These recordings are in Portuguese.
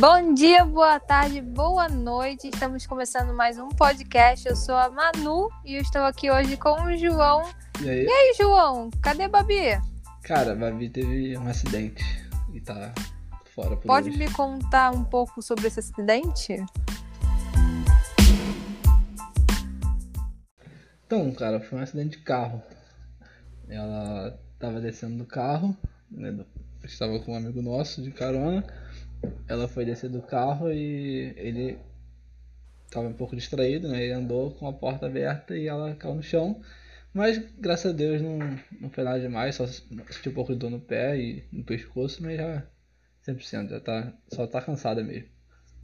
Bom dia, boa tarde, boa noite. Estamos começando mais um podcast. Eu sou a Manu e eu estou aqui hoje com o João. E aí? E aí, João? Cadê a Babi? Cara, a Babi teve um acidente e tá fora por Pode hoje. me contar um pouco sobre esse acidente? Então, cara, foi um acidente de carro. Ela tava descendo do carro, né? Estava com um amigo nosso de carona. Ela foi descer do carro e ele tava um pouco distraído, né? Ele andou com a porta aberta e ela caiu no chão. Mas graças a Deus não, não foi nada demais, só sentiu um pouco de dor no pé e no pescoço, mas já 100%, já tá, só tá cansada mesmo.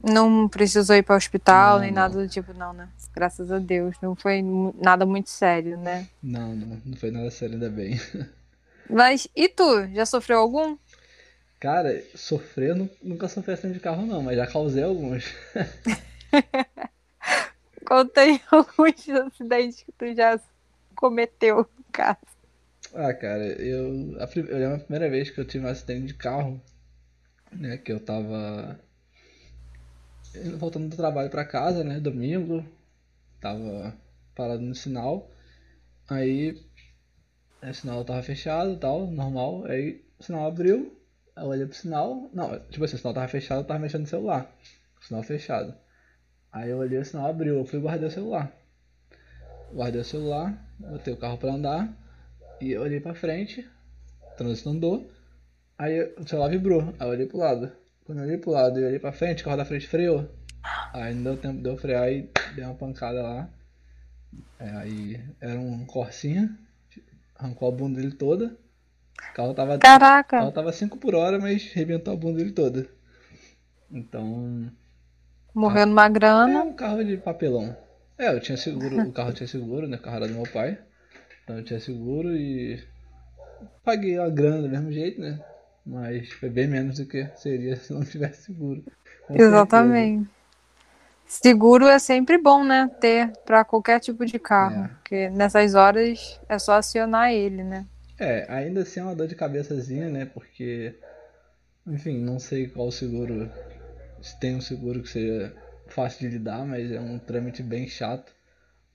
Não precisou ir para o hospital Não, nem não. nada do tipo, não, né? Graças a Deus. Não foi nada muito sério, né? Não, não, não foi nada sério, ainda bem. Mas e tu? Já sofreu algum? Cara, sofrer, nu- nunca sofri acidente de carro não, mas já causei alguns. Conta aí alguns acidentes que tu já cometeu, no caso. Ah, cara, eu, a, eu lembro a primeira vez que eu tive um acidente de carro, né, que eu tava voltando do trabalho pra casa, né, domingo, tava parado no sinal, aí o sinal tava fechado e tal, normal, aí o sinal abriu, eu olhei pro sinal, não, tipo assim, o sinal tava fechado, eu tava mexendo no celular, o sinal fechado. Aí eu olhei, o sinal abriu, eu fui guardei o celular. Guardei o celular, botei o carro pra andar, e eu olhei pra frente, o trânsito andou, aí o celular vibrou, aí eu olhei pro lado. Quando eu olhei pro lado e olhei pra frente, o carro da frente freou. Aí não deu tempo de eu frear e dei uma pancada lá. É, aí era um Corsinha, arrancou a bunda dele toda. O carro tava, o Caraca! carro tava 5 por hora, mas rebentou a bunda dele toda. Então, Morreu numa é grana. um carro de papelão. É, eu tinha seguro, o carro tinha seguro, né? O carro era do meu pai. Então eu tinha seguro e paguei a grana do mesmo jeito, né? Mas foi bem menos do que seria se não tivesse seguro. Com Exatamente. Seguro é sempre bom, né? Ter para qualquer tipo de carro. É. Porque nessas horas é só acionar ele, né? É, ainda assim é uma dor de cabeçazinha, né? Porque, enfim, não sei qual seguro, se tem um seguro que seja fácil de lidar, mas é um trâmite bem chato.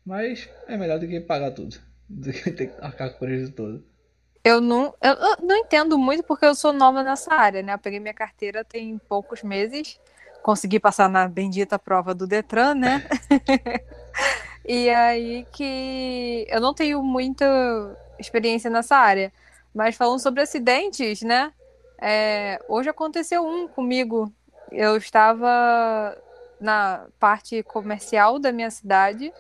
Mas é melhor do que pagar tudo, do que ter que arcar com o prejuízo todo. Eu não, eu, não entendo muito porque eu sou nova nessa área, né? Eu peguei minha carteira tem poucos meses, consegui passar na bendita prova do Detran, né? e aí que eu não tenho muita experiência nessa área. Mas falando sobre acidentes, né? É, hoje aconteceu um comigo. Eu estava na parte comercial da minha cidade.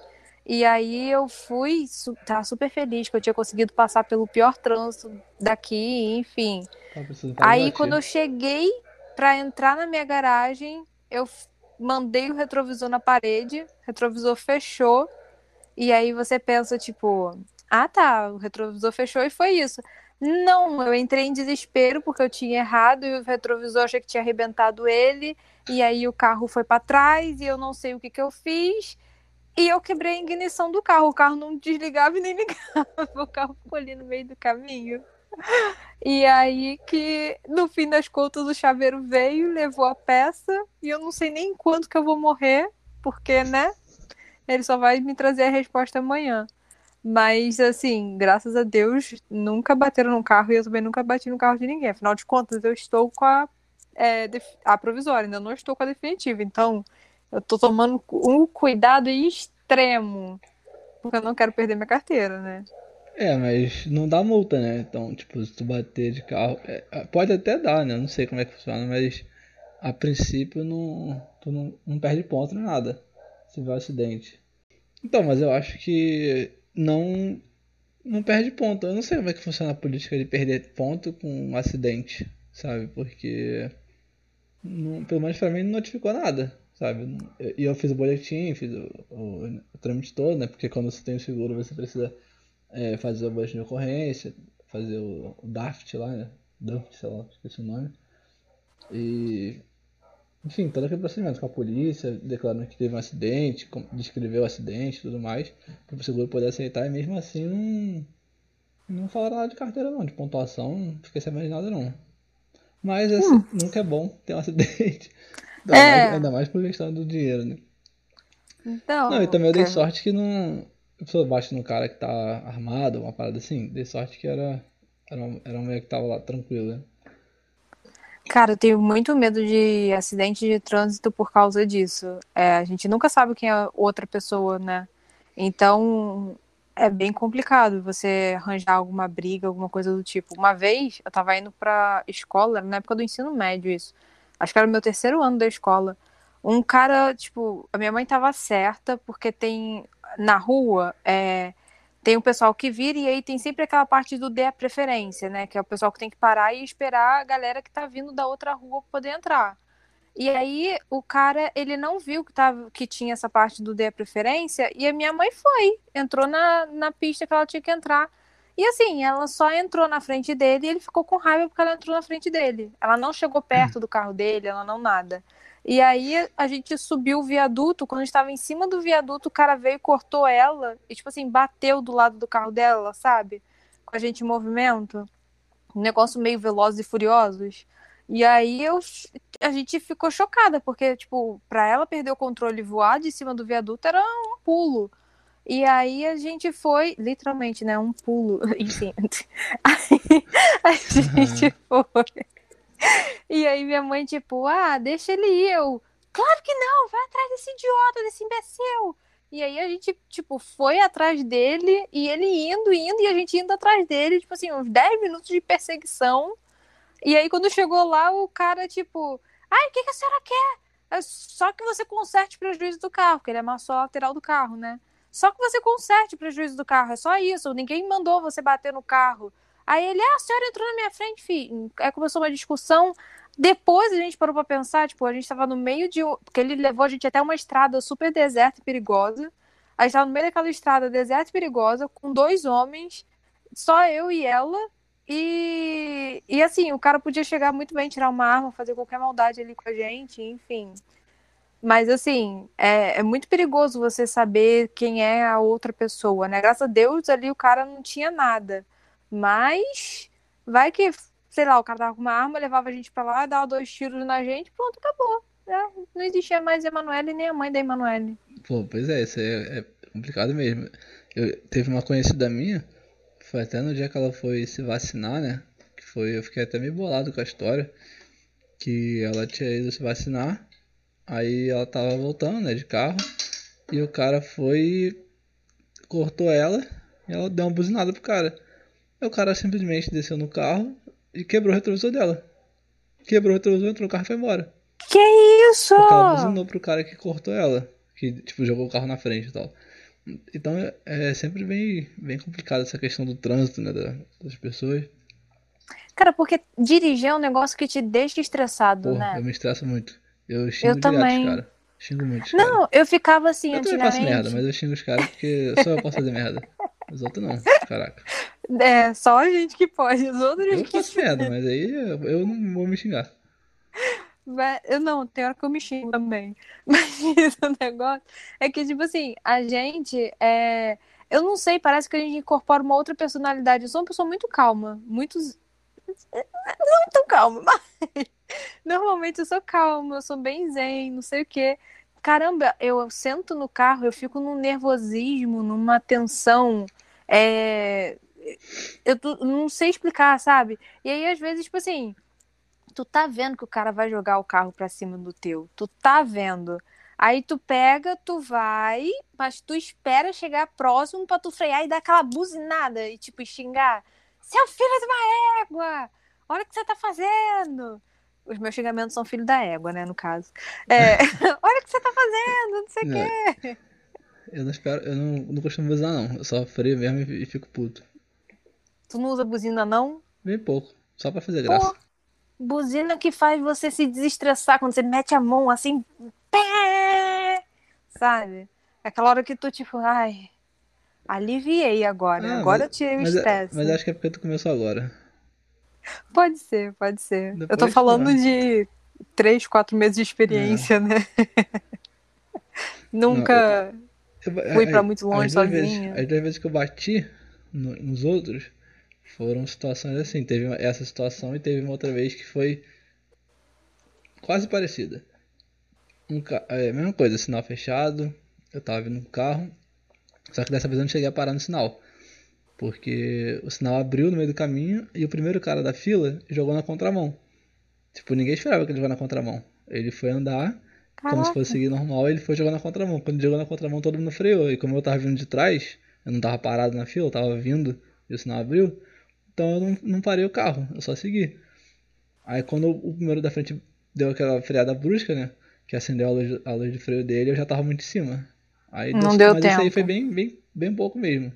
E aí eu fui, tava super feliz que eu tinha conseguido passar pelo pior trânsito daqui, enfim. Fazer Aí latir. quando eu cheguei pra entrar na minha garagem, eu mandei o retrovisor na parede, o retrovisor fechou. E aí você pensa tipo, ah tá, o retrovisor fechou e foi isso. Não, eu entrei em desespero porque eu tinha errado e o retrovisor achei que tinha arrebentado ele. E aí o carro foi pra trás e eu não sei o que que eu fiz. E eu quebrei a ignição do carro. O carro não desligava e nem ligava. O carro ficou ali no meio do caminho. E aí que, no fim das contas, o chaveiro veio, levou a peça. E eu não sei nem quando que eu vou morrer. Porque, né? Ele só vai me trazer a resposta amanhã. Mas, assim, graças a Deus, nunca bateram no carro. E eu também nunca bati no carro de ninguém. Afinal de contas, eu estou com a, é, a provisória. Ainda não estou com a definitiva. Então... Eu tô tomando um cuidado extremo. Porque eu não quero perder minha carteira, né? É, mas não dá multa, né? Então, tipo, se tu bater de carro. é, pode até dar, né? Eu não sei como é que funciona, mas a princípio não, tu não, não perde ponto nem nada. Se tiver um acidente. Então, mas eu acho que não. Não perde ponto. Eu não sei como é que funciona a política de perder ponto com um acidente, sabe? Porque. não- pelo menos pra mim não notificou nada, sabe? E eu fiz o boletim, fiz o, o, o trâmite todo, né? Porque quando você tem o seguro você precisa é, fazer o boletim de ocorrência, fazer o, o DAFT lá, né? DAFT, sei lá, esqueci o nome. E. Enfim, todo aquele procedimento com a polícia, declarando que teve um acidente, descreveu o acidente e tudo mais, para o seguro poder aceitar, e mesmo assim não. Não falaram nada de carteira não, de pontuação, não fiquei sabendo de nada não. Mas assim, nunca é bom ter um acidente. Ainda, é. mais, ainda mais por questão do dinheiro, né? Então. Não, e também eu dei sorte que não. A pessoa bate no cara que tá armado, uma parada assim. Dei sorte que era. Era uma, era uma mulher que tava lá tranquila. Cara, eu tenho muito medo de acidente de trânsito por causa disso. É, a gente nunca sabe quem é outra pessoa, né? Então, é bem complicado você arranjar alguma briga, alguma coisa do tipo. Uma vez, eu tava indo pra escola, na época do ensino médio isso. Acho que era o meu terceiro ano da escola. Um cara, tipo, a minha mãe tava certa, porque tem na rua, é, tem o pessoal que vira e aí tem sempre aquela parte do dê a preferência, né? Que é o pessoal que tem que parar e esperar a galera que tá vindo da outra rua poder entrar. E aí o cara, ele não viu que, tava, que tinha essa parte do dê a preferência e a minha mãe foi, entrou na, na pista que ela tinha que entrar. E assim, ela só entrou na frente dele e ele ficou com raiva porque ela entrou na frente dele. Ela não chegou perto do carro dele, ela não nada. E aí a gente subiu o viaduto, quando estava em cima do viaduto, o cara veio e cortou ela e tipo assim, bateu do lado do carro dela, sabe? Com a gente em movimento. Um negócio meio velozes e furiosos. E aí eu, a gente ficou chocada, porque, tipo, pra ela perder o controle e voar de cima do viaduto era um pulo. E aí a gente foi, literalmente, né? Um pulo, enfim. Aí a gente foi. E aí minha mãe, tipo, ah, deixa ele ir. Eu, claro que não, vai atrás desse idiota, desse imbecil. E aí a gente, tipo, foi atrás dele e ele indo, indo, e a gente indo atrás dele, tipo assim, uns 10 minutos de perseguição. E aí, quando chegou lá, o cara, tipo, ai, o que, que a senhora quer? É só que você conserte o prejuízo do carro, porque ele amassou a lateral do carro, né? Só que você conserte o prejuízo do carro, é só isso. Ninguém mandou você bater no carro. Aí ele, ah, a senhora entrou na minha frente, filho. Aí começou uma discussão. Depois a gente parou pra pensar, tipo, a gente tava no meio de. Porque ele levou a gente até uma estrada super deserta e perigosa. A gente tava no meio daquela estrada deserta e perigosa, com dois homens, só eu e ela. E, e assim, o cara podia chegar muito bem, tirar uma arma, fazer qualquer maldade ali com a gente, enfim. Mas assim, é, é, muito perigoso você saber quem é a outra pessoa, né? Graças a Deus ali o cara não tinha nada. Mas vai que, sei lá, o cara tava com uma arma, levava a gente pra lá, dava dois tiros na gente, pronto, acabou. É, não existia mais Emanuele nem a mãe da Emanuele. Pô, pois é, isso é, é complicado mesmo. Eu, teve uma conhecida minha foi até no dia que ela foi se vacinar, né? Que foi, eu fiquei até meio bolado com a história. Que ela tinha ido se vacinar. Aí ela tava voltando, né, de carro. E o cara foi. cortou ela. E ela deu uma buzinada pro cara. O cara simplesmente desceu no carro e quebrou o retrovisor dela. Quebrou o retrovisor, entrou no carro e foi embora. Que isso? Porque ela buzinou pro cara que cortou ela. Que, tipo, jogou o carro na frente e tal. Então é, é sempre bem, bem complicado essa questão do trânsito, né, das pessoas. Cara, porque dirigir é um negócio que te deixa estressado, Porra, né? Eu me estresso muito. Eu xingo eu também. cara. Xingo muito. Não, eu ficava assim eu antigamente. Eu faço merda, mas eu xingo os caras porque só eu posso fazer merda. Os outros não, caraca. É, só a gente que pode, os outros Eu faço merda, mas aí eu, eu não vou me xingar. Eu não, tem hora que eu me xingo também. Mas o negócio é que, tipo assim, a gente é. Eu não sei, parece que a gente incorpora uma outra personalidade. Eu sou uma pessoa muito calma, muito. Não tão calma, mas. Normalmente eu sou calma, eu sou bem zen, não sei o quê. Caramba, eu sento no carro, eu fico num nervosismo, numa tensão. É... Eu não sei explicar, sabe? E aí, às vezes, tipo assim, tu tá vendo que o cara vai jogar o carro pra cima do teu. Tu tá vendo. Aí tu pega, tu vai, mas tu espera chegar próximo pra tu frear e dar aquela buzinada e tipo xingar. Seu filho de uma égua! Olha o que você tá fazendo! Os meus xingamentos são filho da égua, né, no caso. É, olha o que você tá fazendo, não sei o quê. Eu não espero, eu não, não costumo buzinar não. Eu só freio mesmo e, e fico puto. Tu não usa buzina não? Bem pouco, só pra fazer graça. Pô, buzina que faz você se desestressar quando você mete a mão assim, pé, sabe? Aquela hora que tu tipo, ai, aliviei agora, ah, agora mas, eu tirei o é, estresse. Mas acho que é porque tu começou agora. Pode ser, pode ser. Depois, eu tô falando não. de três, quatro meses de experiência, é. né? Nunca não, eu, fui para muito longe sozinha. as duas vezes que eu bati no, nos outros, foram situações assim. Teve essa situação e teve uma outra vez que foi quase parecida. um é, mesma coisa, sinal fechado, eu tava vindo com o carro, só que dessa vez eu não cheguei a parar no sinal. Porque o sinal abriu no meio do caminho e o primeiro cara da fila jogou na contramão. Tipo, ninguém esperava que ele jogasse na contramão. Ele foi andar, Caraca. como se fosse seguir normal, ele foi jogar na contramão. Quando ele jogou na contramão, todo mundo freou. E como eu tava vindo de trás, eu não tava parado na fila, eu tava vindo e o sinal abriu, então eu não, não parei o carro, eu só segui. Aí quando o primeiro da frente deu aquela freada brusca, né? Que acendeu a luz, a luz de freio dele, eu já tava muito em cima. Aí não deu, mas tempo. isso aí foi bem, bem, bem pouco mesmo.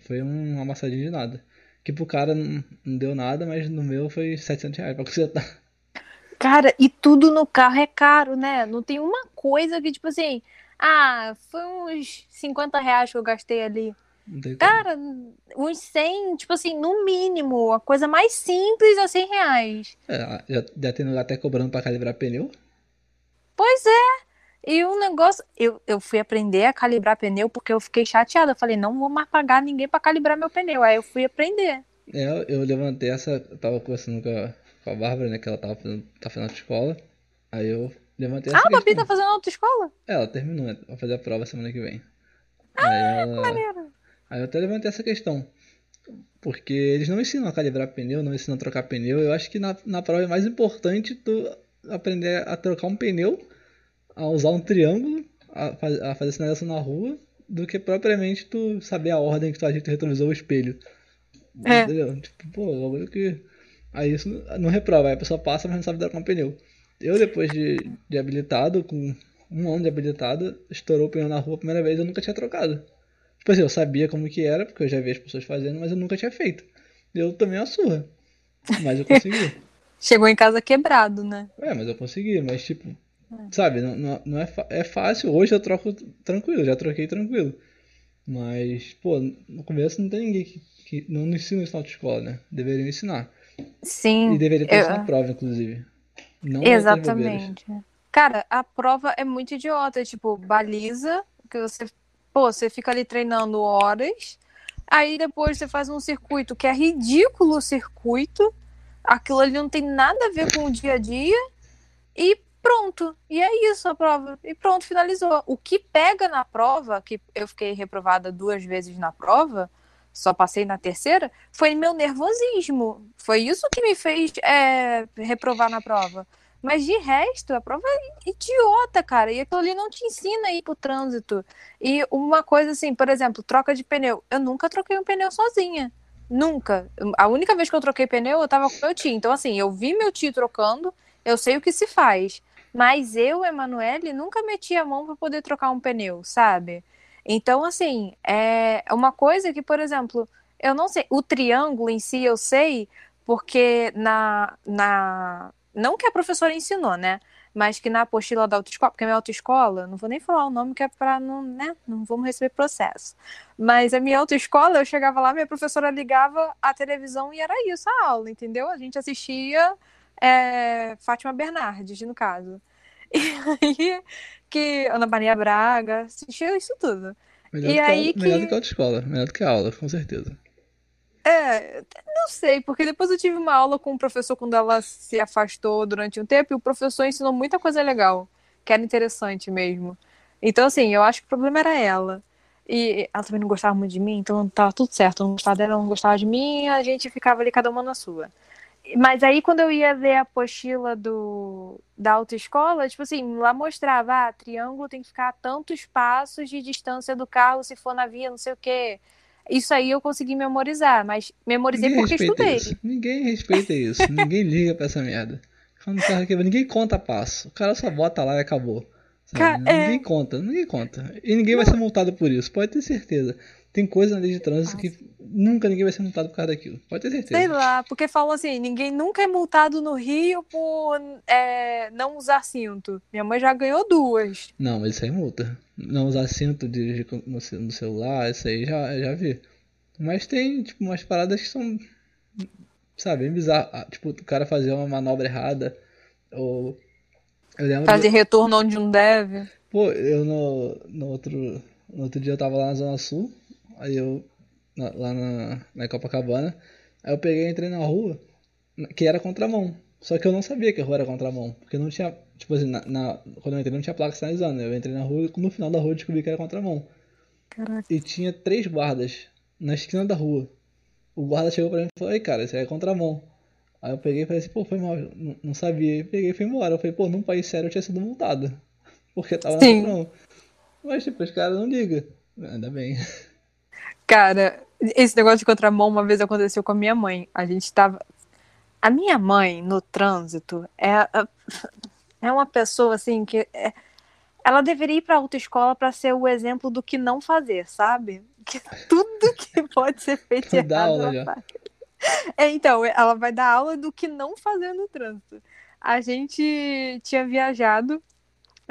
Foi uma amassadinha de nada. Que pro cara não, não deu nada, mas no meu foi 700 reais pra consertar. Cara, e tudo no carro é caro, né? Não tem uma coisa que, tipo assim, ah, foi uns 50 reais que eu gastei ali. Cara, uns 100, tipo assim, no mínimo, a coisa mais simples é 100 reais. É, já, já tem lugar até cobrando pra calibrar pneu? Pois é. E o negócio, eu, eu fui aprender a calibrar pneu porque eu fiquei chateada. Eu falei, não vou mais pagar ninguém para calibrar meu pneu. Aí eu fui aprender. É, eu levantei essa. Eu tava conversando com a, com a Bárbara, né? Que ela tava fazendo, tá fazendo autoescola. Aí eu levantei essa. Ah, a Babi tá fazendo autoescola? É, ela terminou, né? Vai fazer a prova semana que vem. Ah, aí ela... maneiro. Aí eu até levantei essa questão. Porque eles não ensinam a calibrar pneu, não ensinam a trocar pneu. Eu acho que na, na prova é mais importante tu aprender a trocar um pneu a usar um triângulo, a, a fazer sinalização na rua, do que propriamente tu saber a ordem que tu agita o retrovisor ou o espelho. É. Entendeu? Tipo, pô, bagulho que. Aí isso não reprova, aí a pessoa passa, mas não sabe dar com pneu. Eu, depois de, de habilitado, com um ano de habilitado, estourou o pneu na rua a primeira vez eu nunca tinha trocado. Tipo assim, eu sabia como que era, porque eu já vi as pessoas fazendo, mas eu nunca tinha feito. Eu tomei uma surra. Mas eu consegui. Chegou em casa quebrado, né? É, mas eu consegui, mas tipo, Sabe, não, não, não é, é fácil. Hoje eu troco tranquilo, já troquei tranquilo. Mas, pô, no começo não tem ninguém que, que não ensina isso na autoescola, né? Deveriam ensinar. Sim. E deveria ter eu... isso na prova, inclusive. Não Exatamente. Cara, a prova é muito idiota. Tipo, baliza, que você. Pô, você fica ali treinando horas. Aí depois você faz um circuito que é ridículo o circuito. Aquilo ali não tem nada a ver com o dia a dia. E Pronto. E é isso a prova. E pronto, finalizou. O que pega na prova, que eu fiquei reprovada duas vezes na prova, só passei na terceira, foi meu nervosismo. Foi isso que me fez é, reprovar na prova. Mas de resto, a prova é idiota, cara. E aquilo ali não te ensina a ir pro trânsito. E uma coisa assim, por exemplo, troca de pneu. Eu nunca troquei um pneu sozinha. Nunca. A única vez que eu troquei pneu, eu tava com meu tio. Então, assim, eu vi meu tio trocando, eu sei o que se faz. Mas eu, Emanuele, nunca meti a mão para poder trocar um pneu, sabe? Então, assim, é uma coisa que, por exemplo, eu não sei, o triângulo em si eu sei, porque na. na não que a professora ensinou, né? Mas que na apostila da autoescola, porque a minha autoescola, não vou nem falar o nome que é para não, né? Não vamos receber processo. Mas a minha autoescola, eu chegava lá, minha professora ligava a televisão e era isso a aula, entendeu? A gente assistia é, Fátima Bernardes, no caso. E aí que Ana Maria Braga, assistiu isso tudo. Melhor, e do, aí que, melhor do que a autoescola, melhor do que a aula, com certeza. É, não sei, porque depois eu tive uma aula com o um professor quando ela se afastou durante um tempo e o professor ensinou muita coisa legal, que era interessante mesmo. Então, assim, eu acho que o problema era ela. E ela também não gostava muito de mim, então tava tudo certo. Eu não gostava dela, não gostava de mim, a gente ficava ali cada uma na sua. Mas aí, quando eu ia ver a apostila do, da autoescola, tipo assim, lá mostrava, ah, triângulo tem que ficar a tantos passos de distância do carro se for na via, não sei o quê. Isso aí eu consegui memorizar, mas memorizei ninguém porque estudei. Isso. Ninguém respeita isso, ninguém liga pra essa merda. Quando o carro quebra, ninguém conta passo. O cara só bota lá e acabou. Ca ninguém é... conta, ninguém conta. E ninguém não. vai ser multado por isso, pode ter certeza. Tem coisa na lei de trânsito Nossa. que nunca ninguém vai ser multado por causa daquilo. Pode ter certeza. Sei lá, porque falam assim, ninguém nunca é multado no Rio por é, não usar cinto. Minha mãe já ganhou duas. Não, mas isso aí multa. Não usar cinto, dirigir no, celular, isso aí já, já vi. Mas tem, tipo, umas paradas que são, sabe, bem bizarro. Ah, tipo, o cara fazer uma manobra errada, ou... Fazer de... retorno onde não deve. Pô, eu no, no, outro, no outro dia eu tava lá na Zona Sul, Aí eu, lá na, na Copacabana, aí eu peguei e entrei na rua, que era contramão. Só que eu não sabia que a rua era contramão. Porque não tinha. Tipo assim, na, na- quando eu entrei não tinha placa sinalizando. Eu entrei na rua e no final da rua eu descobri que era contramão. Caraca. E tinha três guardas na esquina da rua. O guarda chegou pra mim e falou: Ei, cara, isso aí é contramão. Aí eu peguei e falei assim: pô, foi mal, não, não sabia. E peguei e fui embora. Eu falei: pô, num país sério eu tinha sido multado. Porque tava na Sim. contramão. Mas, tipo, os caras não ligam. Ainda bem. Cara, esse negócio de contramão uma vez aconteceu com a minha mãe. A gente tava. A minha mãe, no trânsito, é, é uma pessoa assim que. é- Ela deveria ir pra autoescola pra ser o exemplo do que não fazer, sabe? Que tudo que pode ser feito Dá errado, aula ela faz. É, então, ela vai dar aula do que não fazer no trânsito. A gente tinha viajado,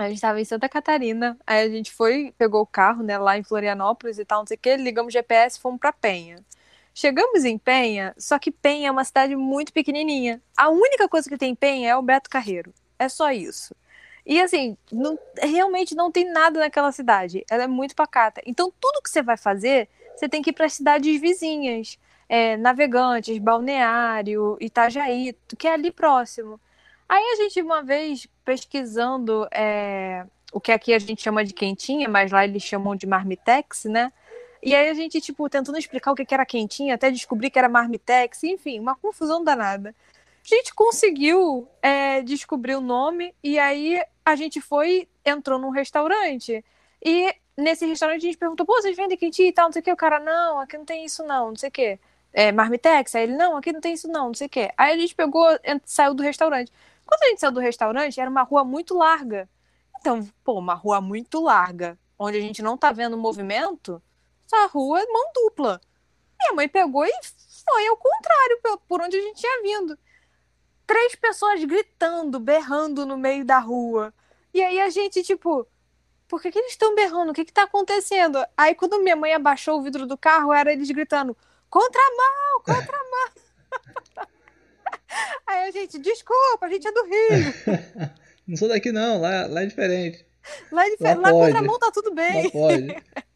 a gente estava em Santa Catarina, aí a gente foi, pegou o carro, né, lá em Florianópolis e tal, não sei o que, ligamos o GPS fomos pra Penha. Chegamos em Penha, só que Penha é uma cidade muito pequenininha. A única coisa que tem em Penha é o Beto Carreiro. É só isso. E assim, não- realmente não tem nada naquela cidade. Ela é muito pacata. Então, tudo que você vai fazer, você tem que ir para as cidades vizinhas. É, Navegantes, Balneário, Itajaí, que é ali próximo. Aí a gente, uma vez, pesquisando é, o que aqui a gente chama de quentinha, mas lá eles chamam de marmitex, né? E aí a gente, tipo, tentando explicar o que era quentinha, até descobrir que era marmitex, enfim, uma confusão danada. A gente conseguiu é, descobrir o nome e aí a gente foi, entrou num restaurante e nesse restaurante a gente perguntou, pô, vocês vendem quentinha e tal, não sei o que, o cara, não, aqui não tem isso não, não sei o que. É, marmitex? Aí ele, não, aqui não tem isso não, não sei o que. Aí a gente pegou, saiu do restaurante. Quando a gente saiu do restaurante, era uma rua muito larga. Então, pô, uma rua muito larga, onde a gente não tá vendo movimento, essa rua é mão dupla. Minha mãe pegou e foi ao contrário, por onde a gente tinha vindo. Três pessoas gritando, berrando no meio da rua. E aí a gente, tipo, por que, que eles estão berrando? O que, que tá acontecendo? Aí quando minha mãe abaixou o vidro do carro, era eles gritando: contramão, contramão. aí a gente, desculpa, a gente é do Rio. Não sou daqui não, lá, lá é diferente. Lá, de, Lá lá pode. contramão tá tudo bem. Lá pode.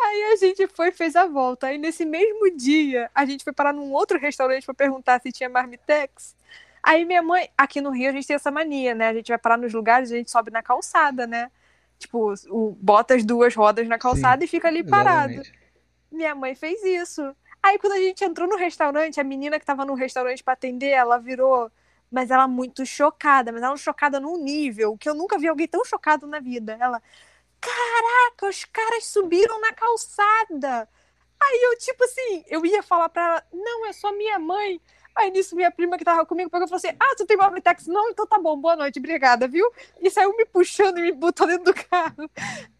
Aí a gente foi fez a volta. Aí nesse mesmo dia, a gente foi parar num outro restaurante pra perguntar se tinha marmitex. Aí minha mãe, aqui no Rio, a gente tem essa mania, né? A gente vai parar nos lugares, a gente sobe na calçada, né? Tipo, o, bota as duas rodas na calçada e fica ali parado. Exatamente. Minha mãe fez isso. Aí quando a gente entrou no restaurante, a menina que tava no restaurante pra atender, ela virou, mas ela muito chocada, mas ela chocada num nível que eu nunca vi alguém tão chocado na vida. Ela, caraca, os caras subiram na calçada. Aí eu, tipo assim, eu ia falar pra ela, não, é só minha mãe. Aí nisso minha prima que tava comigo pegou e falou assim: Ah, tu tem Marmitex? Não, então tá bom, boa noite, obrigada, viu? E saiu me puxando e me botou dentro do carro.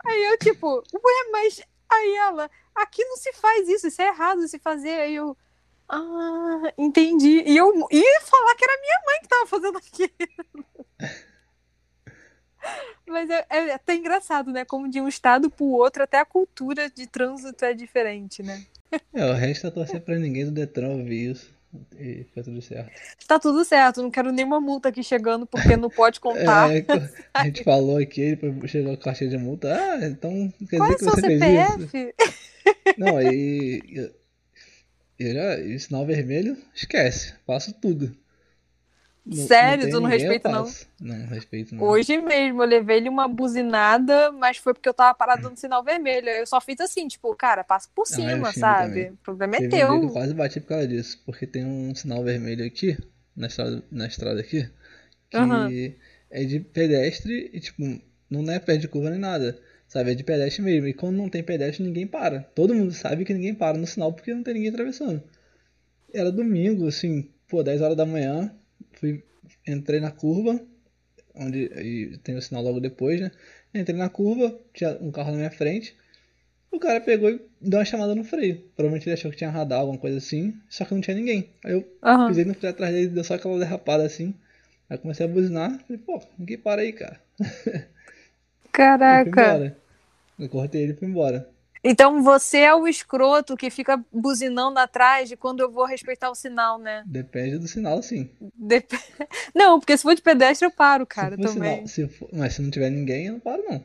Aí eu, tipo, ué, mas. Aí ela, aqui não se faz isso, isso é errado se fazer. Aí eu, ah, entendi. E eu ia falar que era minha mãe que tava fazendo aquilo. Mas é, é até engraçado, né? Como de um estado pro outro, até a cultura de trânsito é diferente, né? É, o resto é torcer pra ninguém do Detran ouvir isso. E fica tudo certo. Tá tudo certo, não quero nenhuma multa aqui chegando, porque não pode contar. É, a gente falou aqui, depois chegou a caixa de multa. Ah, então quer Qual é dizer o que você fez isso? CPF? Não, aí. Eu, eu já. E sinal vermelho, esquece. Passo tudo. Não- Sério? tem Tu não respeita, não? Não, respeito não. Hoje mesmo, eu levei ele uma buzinada, mas foi porque eu tava parado no sinal vermelho. Eu só fiz assim, tipo, cara, passa por eu cima, sabe? também. O problema é Teve um que eu teu. quase bati por causa disso. Porque tem um sinal vermelho aqui, na estrada, na estrada aqui, que Aham. é de pedestre e, tipo, não é perto de curva nem nada. Sabe? É de pedestre mesmo. E quando não tem pedestre, ninguém para. Todo mundo sabe que ninguém para no sinal porque não tem ninguém atravessando. Era domingo, assim, pô, 10 horas da manhã. Fui, entrei na curva, onde e tem o sinal logo depois, né? Entrei na curva, tinha um carro na minha frente. O cara pegou e deu uma chamada no freio. Provavelmente ele achou que tinha radar, alguma coisa assim. Só que não tinha ninguém. Aí eu Aham. pisei no freio atrás dele, deu só aquela derrapada assim. Aí comecei a buzinar. Falei, pô, ninguém para aí, cara. Fui Caraca. embora. Eu cortei ele e fui embora. Então você é o escroto que fica buzinando atrás de quando eu vou respeitar o sinal, né? Depende do sinal, sim. Dep- Não, porque se for de pedestre eu paro, cara, se também. sinal, se for- mas se não tiver ninguém, eu não paro, não.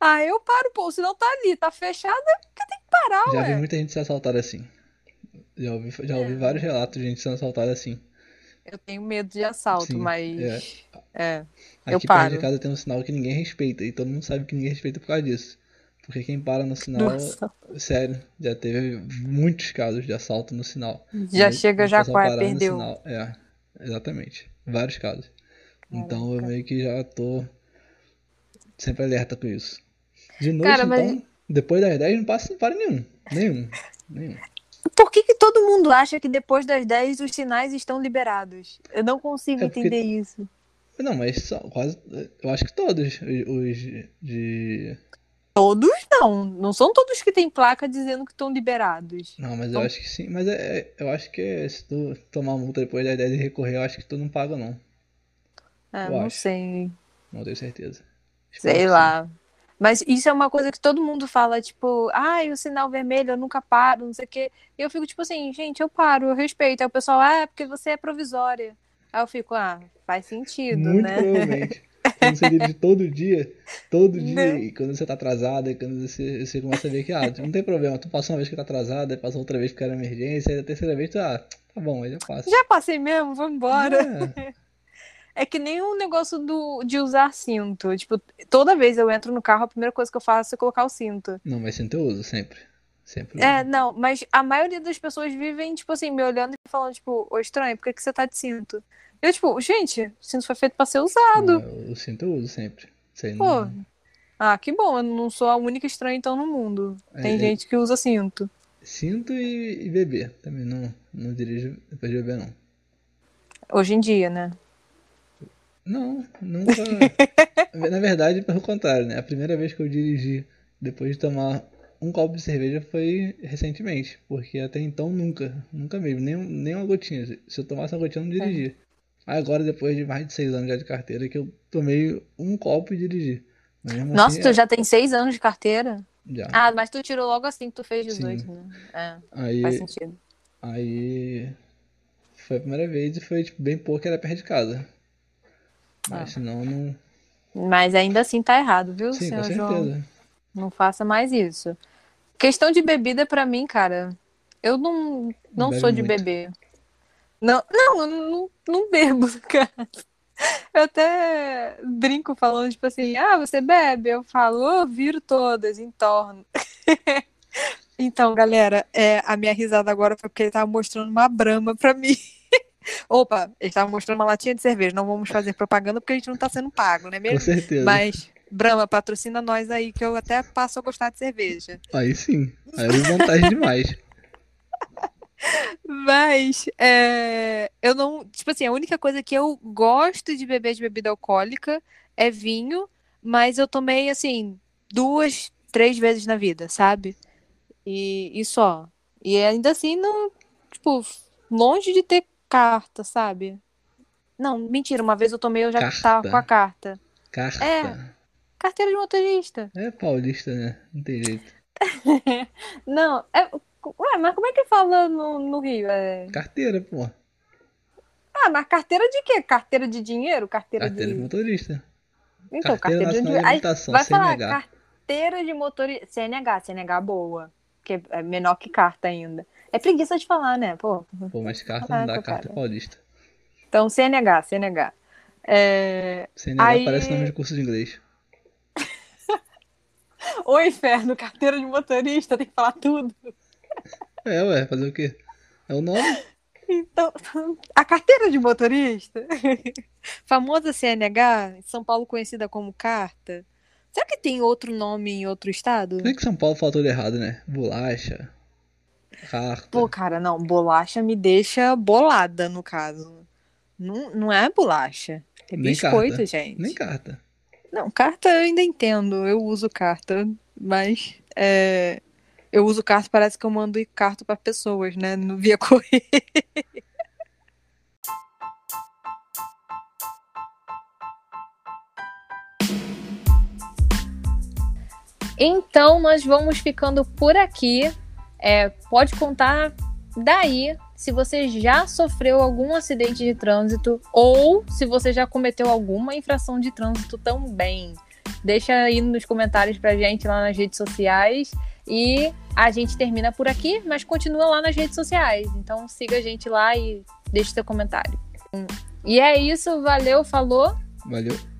Ah, eu paro, pô, o sinal tá ali, tá fechado, é porque tem que parar, Já vi ué. muita gente ser assaltada assim. Já ouvi, já ouvi É. vários relatos de gente sendo assaltada assim. Eu tenho medo de assalto, Sim, mas. É. Aqui Eu perto paro. de casa tem um sinal que ninguém respeita. E todo mundo sabe que ninguém respeita por causa disso. Porque quem para no sinal, Nossa. sério, já teve muitos casos de assalto no sinal. Já chega já quase perdeu. sinal. É, exatamente. Vários casos. Então eu meio que já tô sempre alerta com isso. De noite, Cara, mas- então, depois das 10 não passa para nenhum. Nenhum. Nenhum. Por que, que todo mundo acha que depois das 10 os sinais estão liberados? Eu não consigo É porque- entender isso. Não, mas só, quase. Eu acho que todos os, os de. Todos não. Não são todos que têm placa dizendo que estão liberados. Não, mas eu Então- acho que sim. Mas é, é- eu acho que é- se tu tomar multa depois das 10 e recorrer, eu acho que tu não paga, não. Ah, Eu não acho. sei. Não tenho certeza. Espero Sei lá. Mas isso é uma coisa que todo mundo fala, tipo, ai, o sinal vermelho, eu nunca paro, não sei o quê. E eu fico tipo assim, gente, eu paro, eu respeito. Aí o pessoal, ah, é porque você é provisória. Aí eu fico, ah, faz sentido, Muito né? provavelmente. Quando você dirige todo dia, todo dia, Né? e quando você tá atrasado, e quando você, você começa a ver que, ah, não tem problema, tu passou uma vez que tá atrasado, aí passou outra vez porque era emergência, aí a terceira vez tu, ah, tá bom, aí já passa. Já passei mesmo, vamos embora. É, É que nem o negócio do, de usar cinto. Tipo, toda vez eu entro no carro, a primeira coisa que eu faço é colocar o cinto. não, mas cinto eu uso sempre. Sempre É, não, mas a maioria das pessoas vivem, tipo assim, me olhando e falando, tipo, ô estranho, por que, que você tá de cinto? Eu, tipo, gente, o cinto foi feito pra ser usado. Não, o cinto eu uso sempre. Aí Pô, não- ah, que bom, eu não sou a única estranha então no mundo. Tem É, gente que usa cinto. Cinto e, e beber. Também não, não dirijo depois de beber, não. Hoje em dia, né? Não, nunca. Na verdade, pelo contrário, né? A primeira vez que eu dirigi depois de tomar um copo de cerveja foi recentemente. Porque até então nunca, nunca mesmo, nem, nem uma gotinha. Se eu tomasse uma gotinha, eu não dirigia. Agora, depois de mais de seis anos já de carteira, que eu tomei um copo e dirigi. Nossa, assim, tu é- já tem seis anos de carteira? já. Ah, mas tu tirou logo assim que tu fez 18, Sim. né? É, Aí, faz sentido. Aí foi a primeira vez e foi tipo, bem pouco, era perto de casa. Mas Ah. senão não. Mas ainda assim tá errado, viu, Sim, com senhor João? certeza. Não faça mais isso. Questão de bebida pra mim, cara. Eu não, não bebe sou de muito. beber. Não, não, eu não, não bebo, cara. Eu até brinco falando, tipo assim, ah, você bebe? Eu falo, eu viro todas, entorno. Então, galera, é, a minha risada agora foi porque ele tava mostrando uma brama pra mim. Opa, ele tava mostrando uma latinha de cerveja. Não vamos fazer propaganda porque a gente não tá sendo pago, né Com mesmo? certeza. Mas, Brahma, patrocina nós aí, que eu até passo a gostar de cerveja. Aí sim. Aí é vantagem demais. Mas, é, eu não. Tipo assim, a única coisa que eu gosto de beber de bebida alcoólica é vinho, mas eu tomei, assim, duas, três vezes na vida, sabe? E, e só. E ainda assim, não. Tipo, longe de ter carta, sabe? Não, mentira, uma vez eu tomei, eu já Carta. tava com a carta. Carta. É. Carteira de motorista. É paulista, né? Não tem jeito. Não, é. Ué, mas como é que fala no, no Rio? É... Carteira, pô. Ah, mas carteira de quê? Carteira de dinheiro? Carteira, Carteira de de. motorista. Então, Carteira carteira de Aí Habilitação, vai falar CNH. carteira de motorista. CNH, CNH boa. Que é menor que carta ainda. É preguiça de falar, né? Pô. Pô, mas carta não dá carta cara. paulista. Então, CNH, CNH. É... CNH Aí- parece nome de curso de inglês. Ô, inferno, carteira de motorista, tem que falar tudo. É, ué, fazer o quê? É o nome? Então, a carteira de motorista, famosa CNH, em São Paulo conhecida como carta. Será que tem outro nome em outro estado? É que São Paulo fala tudo errado, né? Bolacha. Carta. Pô, cara, não, bolacha me deixa bolada, no caso. Não, não é bolacha. É Nem biscoito, carta. gente. Nem carta. Não, carta eu ainda entendo. Eu uso carta, mas é, eu uso carta, parece que eu mando carta para pessoas, né? No via correio. Então, nós vamos ficando por aqui. É, pode contar daí se você já sofreu algum acidente de trânsito ou se você já cometeu alguma infração de trânsito também. Deixa aí nos comentários pra gente lá nas redes sociais. E a gente termina por aqui, mas continua lá nas redes sociais. Então siga a gente lá e deixe seu comentário. E é isso, valeu, falou. Valeu.